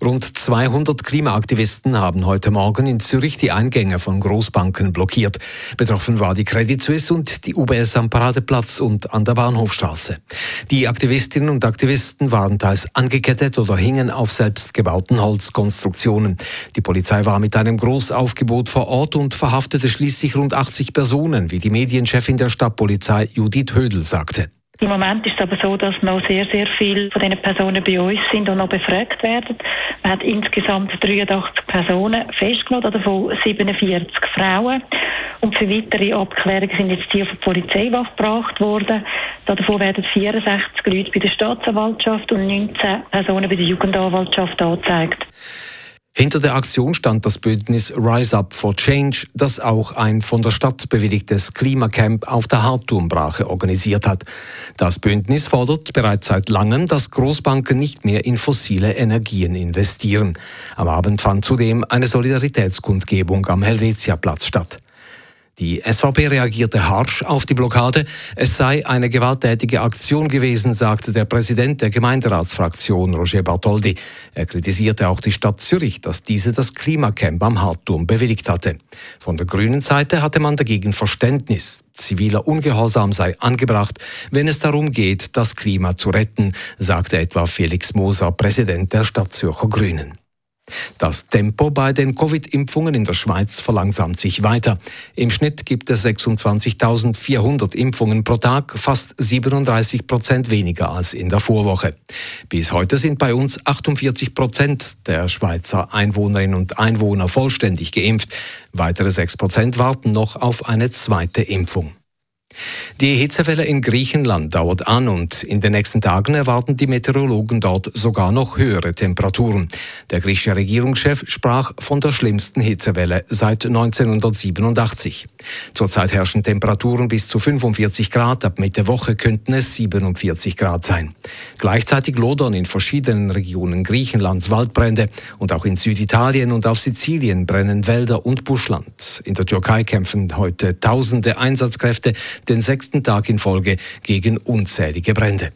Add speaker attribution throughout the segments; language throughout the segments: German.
Speaker 1: Rund 200 Klimaaktivisten haben heute Morgen in Zürich die Eingänge von Großbanken blockiert. Betroffen war die Credit Suisse und die UBS am Paradeplatz und an der Bahnhofstraße. Die Aktivistinnen und Aktivisten waren teils angekettet oder hingen auf selbstgebauten Holzkonstruktionen. Die Polizei war mit einem Großaufgebot vor Ort und verhaftete schließlich rund 80 Personen, wie die Medienchefin der Stadtpolizei Judith Hödel sagte.
Speaker 2: Im Moment ist es aber so, dass noch sehr, sehr viele von diesen Personen bei uns sind und noch befragt werden. Man hat insgesamt 83 Personen festgenommen, davon 47 Frauen. Und für weitere Abklärungen sind jetzt die auf die Polizeiwache gebracht worden. Davon werden 64 Leute bei der Staatsanwaltschaft und 19 Personen bei der Jugendanwaltschaft angezeigt.
Speaker 1: Hinter der Aktion stand das Bündnis Rise Up for Change, das auch ein von der Stadt bewilligtes Klimacamp auf der Hartturmbrache organisiert hat. Das Bündnis fordert bereits seit langem, dass Großbanken nicht mehr in fossile Energien investieren. Am Abend fand zudem eine Solidaritätskundgebung am Helvetiaplatz statt. Die SVP reagierte harsch auf die Blockade. Es sei eine gewalttätige Aktion gewesen, sagte der Präsident der Gemeinderatsfraktion Roger Bartoldi. Er kritisierte auch die Stadt Zürich, dass diese das Klimacamp am Hartturm bewilligt hatte. Von der grünen Seite hatte man dagegen Verständnis. Ziviler Ungehorsam sei angebracht, wenn es darum geht, das Klima zu retten, sagte etwa Felix Moser, Präsident der Stadt Zürcher Grünen. Das Tempo bei den Covid-Impfungen in der Schweiz verlangsamt sich weiter. Im Schnitt gibt es 26.400 Impfungen pro Tag, fast 37 Prozent weniger als in der Vorwoche. Bis heute sind bei uns 48 Prozent der Schweizer Einwohnerinnen und Einwohner vollständig geimpft. Weitere 6 Prozent warten noch auf eine zweite Impfung. Die Hitzewelle in Griechenland dauert an und in den nächsten Tagen erwarten die Meteorologen dort sogar noch höhere Temperaturen. Der griechische Regierungschef sprach von der schlimmsten Hitzewelle seit 1987. Zurzeit herrschen Temperaturen bis zu 45 Grad, ab Mitte Woche könnten es 47 Grad sein. Gleichzeitig lodern in verschiedenen Regionen Griechenlands Waldbrände und auch in Süditalien und auf Sizilien brennen Wälder und Buschland. In der Türkei kämpfen heute tausende Einsatzkräfte den sechsten Tag in Folge gegen unzählige Brände.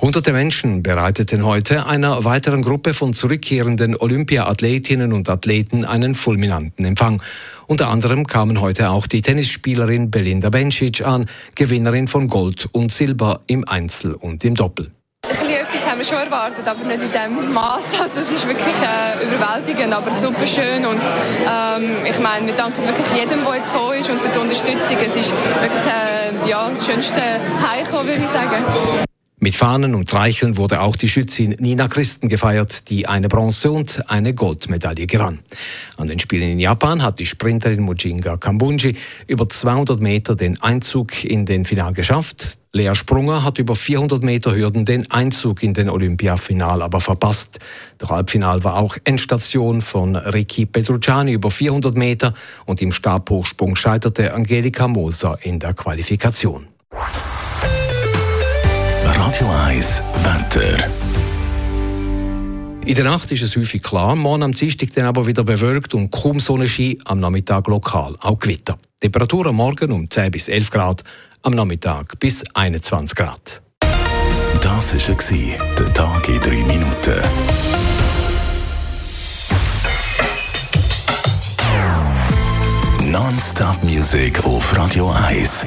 Speaker 1: Hunderte Menschen bereiteten heute einer weiteren Gruppe von zurückkehrenden Olympia-Athletinnen und Athleten einen fulminanten Empfang. Unter anderem kamen heute auch die Tennisspielerin Belinda Bencic an, Gewinnerin von Gold und Silber im Einzel und im Doppel.
Speaker 3: Etwas haben wir schon erwartet, aber nicht in diesem Maß. Also es ist wirklich äh, überwältigend, aber super schön. Und ähm, ich meine, wir danken wirklich jedem, der jetzt gekommen ist und für die Unterstützung. Es ist wirklich äh, ja, das schönste Heimkommen, würde ich sagen.
Speaker 1: Mit Fahnen und Reicheln wurde auch die Schützin Nina Christen gefeiert, die eine Bronze- und eine Goldmedaille gewann. An den Spielen in Japan hat die Sprinterin Mujinga Kambunji über 200 Meter den Einzug in den Final geschafft. Lea Sprunger hat über 400 Meter Hürden den Einzug in den Olympiafinal aber verpasst. Der Halbfinal war auch Endstation von Ricky Petrucciani über 400 Meter und im Stabhochsprung scheiterte Angelika Moser in der Qualifikation.
Speaker 4: Radio 1 Wetter.
Speaker 1: In der Nacht ist es häufig klar, morgen am Dienstag dann aber wieder bewölkt und kaum Sonnenschein, am Nachmittag lokal auch Gewitter. Temperatur am Morgen um 10 bis 11 Grad, am Nachmittag bis 21 Grad.
Speaker 4: Das war der Tag in 3 Minuten. Non-Stop Music auf Radio 1.